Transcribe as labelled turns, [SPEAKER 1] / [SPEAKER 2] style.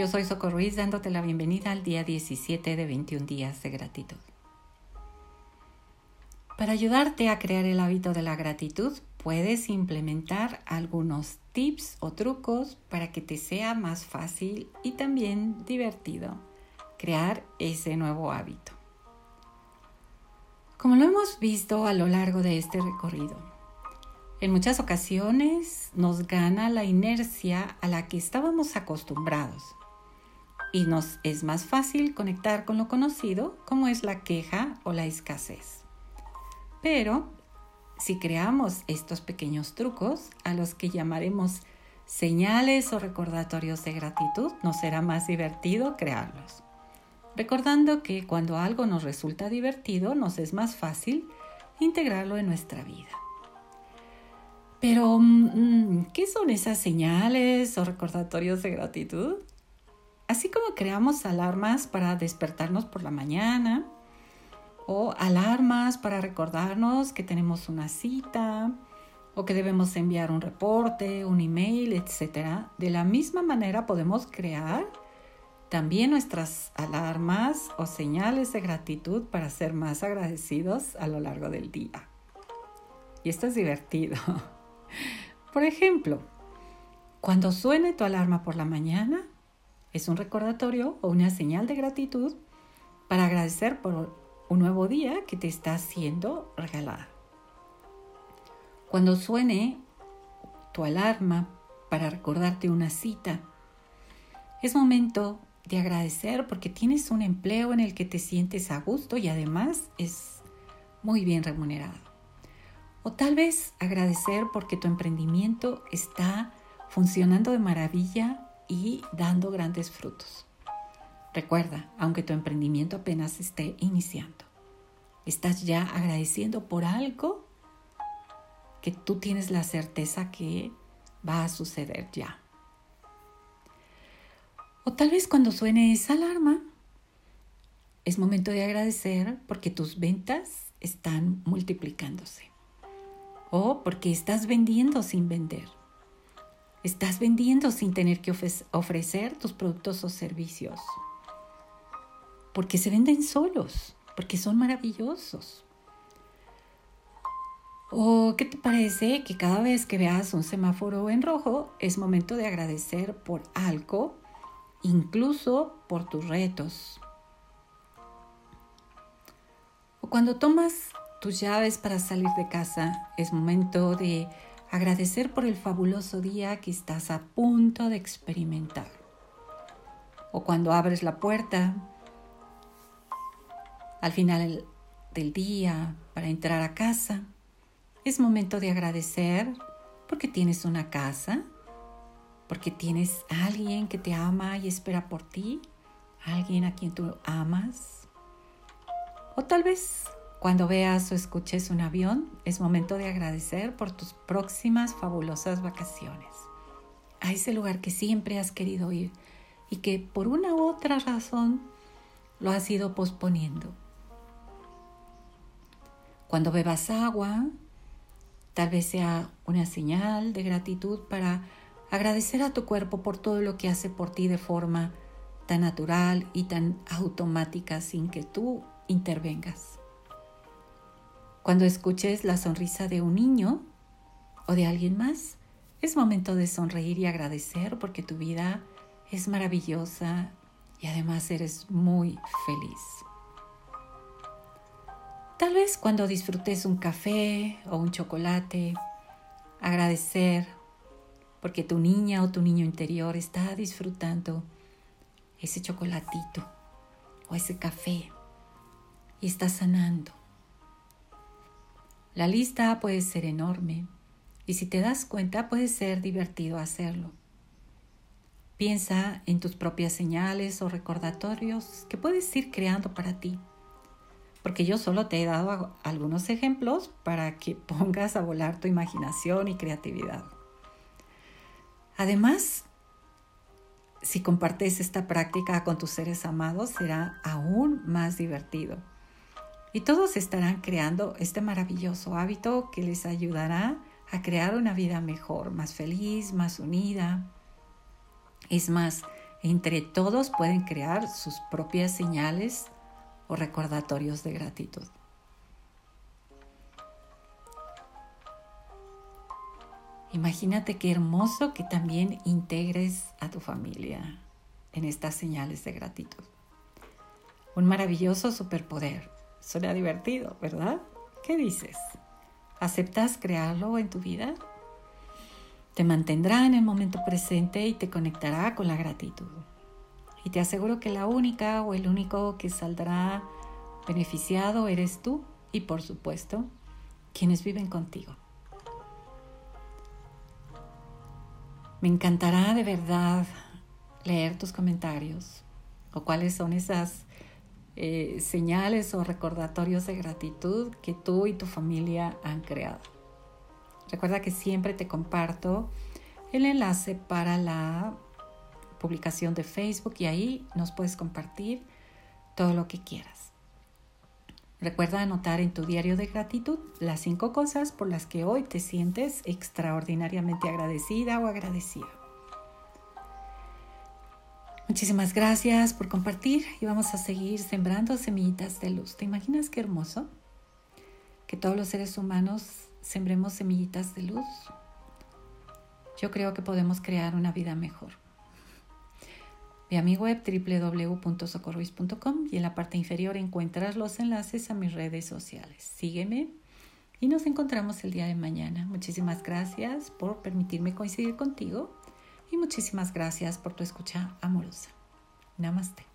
[SPEAKER 1] Yo soy Socorro Ruiz dándote la bienvenida al día 17 de 21 días de gratitud. Para ayudarte a crear el hábito de la gratitud, puedes implementar algunos tips o trucos para que te sea más fácil y también divertido crear ese nuevo hábito. Como lo hemos visto a lo largo de este recorrido, en muchas ocasiones nos gana la inercia a la que estábamos acostumbrados y nos es más fácil conectar con lo conocido como es la queja o la escasez. Pero si creamos estos pequeños trucos a los que llamaremos señales o recordatorios de gratitud, nos será más divertido crearlos. Recordando que cuando algo nos resulta divertido, nos es más fácil integrarlo en nuestra vida. Pero, mm, ¿qué son esas señales o recordatorios de gratitud? Así como creamos alarmas para despertarnos por la mañana o alarmas para recordarnos que tenemos una cita o que debemos enviar un reporte, un email, etc. De la misma manera podemos crear también nuestras alarmas o señales de gratitud para ser más agradecidos a lo largo del día. Y esto es divertido. Por ejemplo, cuando suene tu alarma por la mañana, es un recordatorio o una señal de gratitud para agradecer por un nuevo día que te está siendo regalada. Cuando suene tu alarma para recordarte una cita, es momento de agradecer porque tienes un empleo en el que te sientes a gusto y además es muy bien remunerado. O tal vez agradecer porque tu emprendimiento está funcionando de maravilla y dando grandes frutos. Recuerda, aunque tu emprendimiento apenas esté iniciando, estás ya agradeciendo por algo que tú tienes la certeza que va a suceder ya. O tal vez cuando suene esa alarma, es momento de agradecer porque tus ventas están multiplicándose. O porque estás vendiendo sin vender Estás vendiendo sin tener que ofrecer tus productos o servicios. Porque se venden solos, porque son maravillosos. ¿O qué te parece que cada vez que veas un semáforo en rojo es momento de agradecer por algo, incluso por tus retos? O cuando tomas tus llaves para salir de casa, es momento de agradecer por el fabuloso día que estás a punto de experimentar. O cuando abres la puerta al final del día para entrar a casa, es momento de agradecer porque tienes una casa, porque tienes a alguien que te ama y espera por ti, alguien a quien tú amas. O tal vez cuando veas o escuches un avión, es momento de agradecer por tus próximas fabulosas vacaciones. A ese lugar que siempre has querido ir y que por una u otra razón lo has ido posponiendo. Cuando bebas agua, tal vez sea una señal de gratitud para agradecer a tu cuerpo por todo lo que hace por ti de forma tan natural y tan automática sin que tú intervengas. Cuando escuches la sonrisa de un niño o de alguien más, es momento de sonreír y agradecer porque tu vida es maravillosa y además eres muy feliz. Tal vez cuando disfrutes un café o un chocolate, agradecer porque tu niña o tu niño interior está disfrutando ese chocolatito o ese café y está sanando. La lista puede ser enorme y si te das cuenta puede ser divertido hacerlo. Piensa en tus propias señales o recordatorios que puedes ir creando para ti, porque yo solo te he dado algunos ejemplos para que pongas a volar tu imaginación y creatividad. Además, si compartes esta práctica con tus seres amados, será aún más divertido y todos estarán creando este maravilloso hábito que les ayudará a crear una vida mejor, más feliz, más unida. Es más, Entre todos pueden crear sus propias señales o recordatorios de gratitud. Imagínate qué hermoso que también integres a tu familia en estas señales de gratitud. Un maravilloso superpoder. Suena divertido, ¿verdad? ¿Qué dices? ¿Aceptas crearlo en tu vida? Te mantendrá en el momento presente y te conectará con la gratitud. Y te aseguro que la única o el único que saldrá beneficiado eres tú y por supuesto quienes viven contigo. Me encantará de verdad leer tus comentarios o cuáles son esas eh, señales o recordatorios de gratitud que tú y tu familia han creado. Recuerda que siempre te comparto el enlace para la publicación de Facebook y ahí nos puedes compartir todo lo que quieras. Recuerda anotar en tu diario de gratitud las cinco cosas por las que hoy te sientes extraordinariamente agradecida o agradecido. Muchísimas gracias por compartir y vamos a seguir sembrando semillitas de luz. ¿Te imaginas qué hermoso? Que todos los seres humanos sembremos semillitas de luz. Yo creo que podemos crear una vida mejor. Ve a mi web y en la parte inferior encuentras los enlaces a mis redes sociales. Sígueme y nos encontramos el día de mañana. Muchísimas gracias por permitirme coincidir contigo y muchísimas gracias por tu escucha amorosa. Namaste.